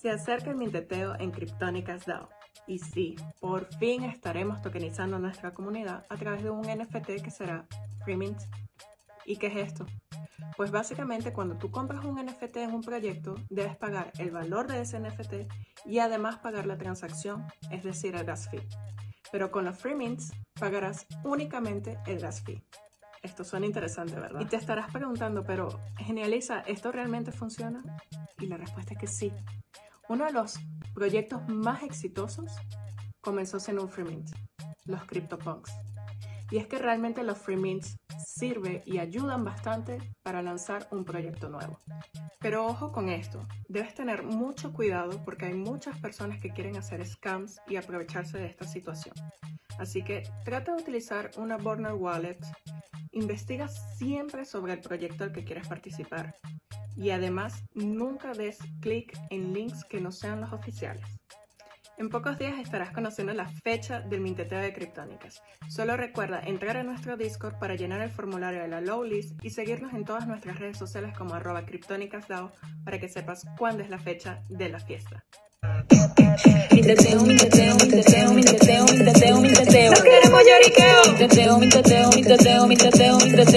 Se acerca el minteteo en Kryptonicas DAO. Y sí, por fin estaremos tokenizando nuestra comunidad a través de un NFT que será Freemint. ¿Y qué es esto? Pues básicamente cuando tú compras un NFT en un proyecto, debes pagar el valor de ese NFT y además pagar la transacción, es decir, el gas fee. Pero con los free mints pagarás únicamente el gas fee. Esto suena interesante, ¿verdad? Y te estarás preguntando, pero Genializa, ¿esto realmente funciona? Y la respuesta es que sí. Uno de los proyectos más exitosos comenzó siendo un free mint, los CryptoPunks. Y es que realmente los free mints sirven y ayudan bastante para lanzar un proyecto nuevo. Pero ojo con esto, debes tener mucho cuidado porque hay muchas personas que quieren hacer scams y aprovecharse de esta situación. Así que trata de utilizar una burner wallet, investiga siempre sobre el proyecto al que quieres participar y además nunca des clic en links que no sean los oficiales. En pocos días estarás conociendo la fecha del minteteo de criptónicas. Solo recuerda entrar a nuestro Discord para llenar el formulario de la low list y seguirnos en todas nuestras redes sociales como arroba criptónicasdao para que sepas cuándo es la fecha de la fiesta. Minteteo, minteteo, minteteo, minteteo, minteteo, minteteo. No queremos lloriqueo. Minteteo, minteteo, minteteo, minteteo.